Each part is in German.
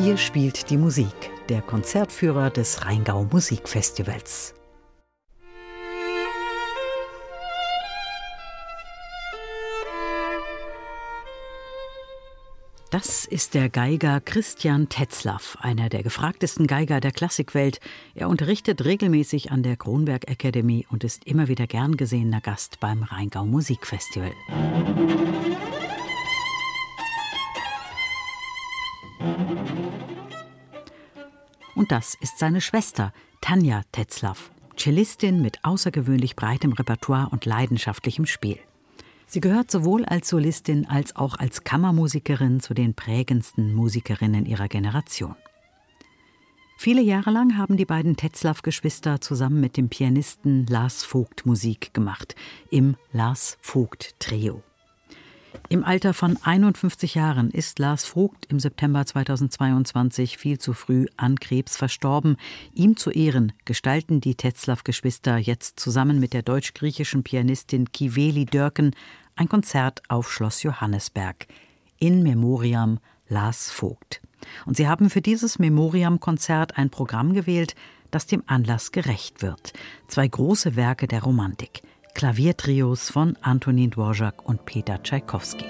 Hier spielt die Musik, der Konzertführer des Rheingau Musikfestivals. Das ist der Geiger Christian Tetzlaff, einer der gefragtesten Geiger der Klassikwelt. Er unterrichtet regelmäßig an der Kronberg Academy und ist immer wieder gern gesehener Gast beim Rheingau Musikfestival. Und das ist seine Schwester, Tanja Tetzlaff, Cellistin mit außergewöhnlich breitem Repertoire und leidenschaftlichem Spiel. Sie gehört sowohl als Solistin als auch als Kammermusikerin zu den prägendsten Musikerinnen ihrer Generation. Viele Jahre lang haben die beiden Tetzlaff-Geschwister zusammen mit dem Pianisten Lars Vogt Musik gemacht, im Lars Vogt Trio. Im Alter von 51 Jahren ist Lars Vogt im September 2022 viel zu früh an Krebs verstorben. Ihm zu Ehren gestalten die Tetzlaff-Geschwister jetzt zusammen mit der deutsch-griechischen Pianistin Kiveli Dörken ein Konzert auf Schloss Johannesberg. In Memoriam Lars Vogt. Und sie haben für dieses Memoriam-Konzert ein Programm gewählt, das dem Anlass gerecht wird. Zwei große Werke der Romantik. Klaviertrios von Antonin Dvorak und Peter Tschaikowski.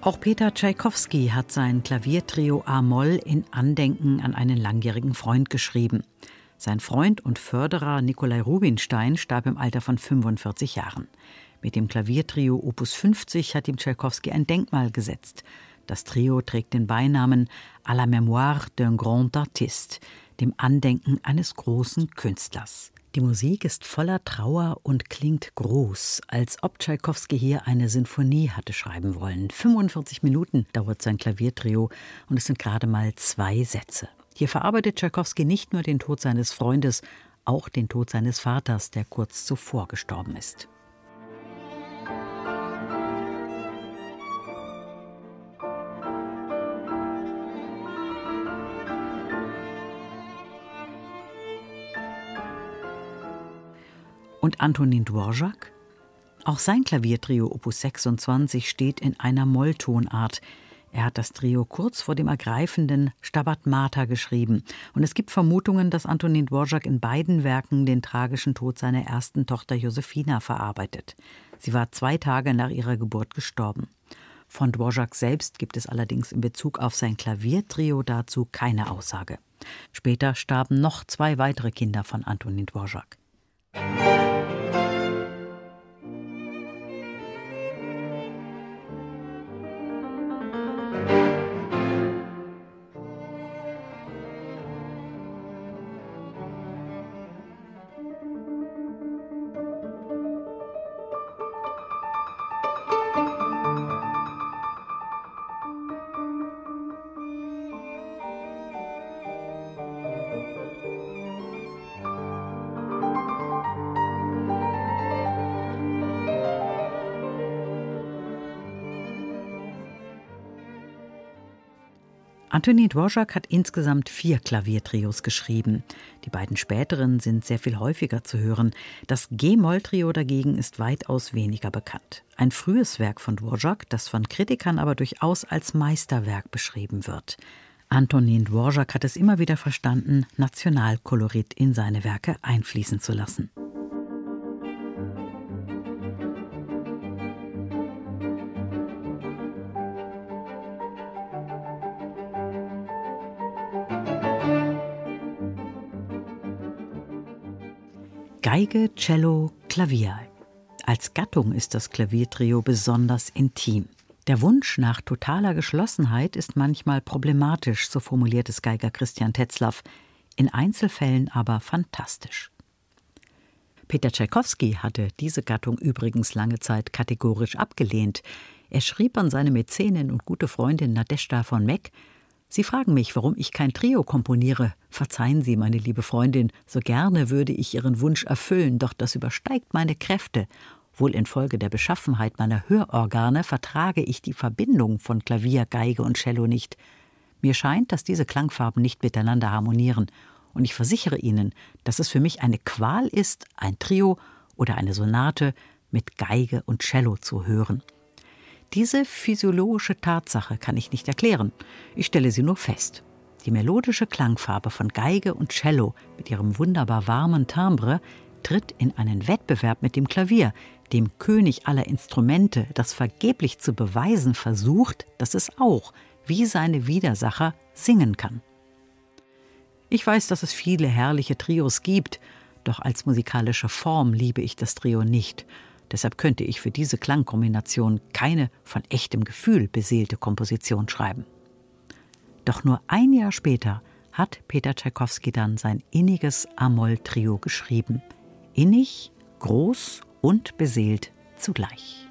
Auch Peter Tschaikowski hat sein Klaviertrio A-Moll in Andenken an einen langjährigen Freund geschrieben. Sein Freund und Förderer Nikolai Rubinstein starb im Alter von 45 Jahren. Mit dem Klaviertrio Opus 50 hat ihm Tschaikowski ein Denkmal gesetzt. Das Trio trägt den Beinamen à la mémoire d'un grand artiste, dem Andenken eines großen Künstlers. Die Musik ist voller Trauer und klingt groß, als ob Tschaikowski hier eine Sinfonie hatte schreiben wollen. 45 Minuten dauert sein Klaviertrio und es sind gerade mal zwei Sätze. Hier verarbeitet Tschaikowski nicht nur den Tod seines Freundes, auch den Tod seines Vaters, der kurz zuvor gestorben ist. Und Antonin Dvorak? Auch sein Klaviertrio Opus 26 steht in einer Molltonart, er hat das Trio kurz vor dem ergreifenden Stabat Mater geschrieben. Und es gibt Vermutungen, dass Antonin Dvorak in beiden Werken den tragischen Tod seiner ersten Tochter Josefina verarbeitet. Sie war zwei Tage nach ihrer Geburt gestorben. Von Dvorak selbst gibt es allerdings in Bezug auf sein Klaviertrio dazu keine Aussage. Später starben noch zwei weitere Kinder von Antonin Dvorak. Antonin Dvorak hat insgesamt vier Klaviertrios geschrieben. Die beiden späteren sind sehr viel häufiger zu hören. Das G-Moll-Trio dagegen ist weitaus weniger bekannt. Ein frühes Werk von Dvorak, das von Kritikern aber durchaus als Meisterwerk beschrieben wird. Antonin Dvorak hat es immer wieder verstanden, Nationalkolorit in seine Werke einfließen zu lassen. Geige, Cello, Klavier. Als Gattung ist das Klaviertrio besonders intim. Der Wunsch nach totaler Geschlossenheit ist manchmal problematisch, so formuliert es Geiger Christian Tetzlaff, in Einzelfällen aber fantastisch. Peter Tschaikowski hatte diese Gattung übrigens lange Zeit kategorisch abgelehnt. Er schrieb an seine Mäzenin und gute Freundin Nadeshda von Meck, Sie fragen mich, warum ich kein Trio komponiere. Verzeihen Sie, meine liebe Freundin, so gerne würde ich Ihren Wunsch erfüllen, doch das übersteigt meine Kräfte. Wohl infolge der Beschaffenheit meiner Hörorgane vertrage ich die Verbindung von Klavier, Geige und Cello nicht. Mir scheint, dass diese Klangfarben nicht miteinander harmonieren, und ich versichere Ihnen, dass es für mich eine Qual ist, ein Trio oder eine Sonate mit Geige und Cello zu hören. Diese physiologische Tatsache kann ich nicht erklären, ich stelle sie nur fest. Die melodische Klangfarbe von Geige und Cello mit ihrem wunderbar warmen Timbre tritt in einen Wettbewerb mit dem Klavier, dem König aller Instrumente, das vergeblich zu beweisen versucht, dass es auch, wie seine Widersacher, singen kann. Ich weiß, dass es viele herrliche Trios gibt, doch als musikalische Form liebe ich das Trio nicht. Deshalb könnte ich für diese Klangkombination keine von echtem Gefühl beseelte Komposition schreiben. Doch nur ein Jahr später hat Peter Tschaikowski dann sein inniges Amol-Trio geschrieben. Innig, groß und beseelt zugleich.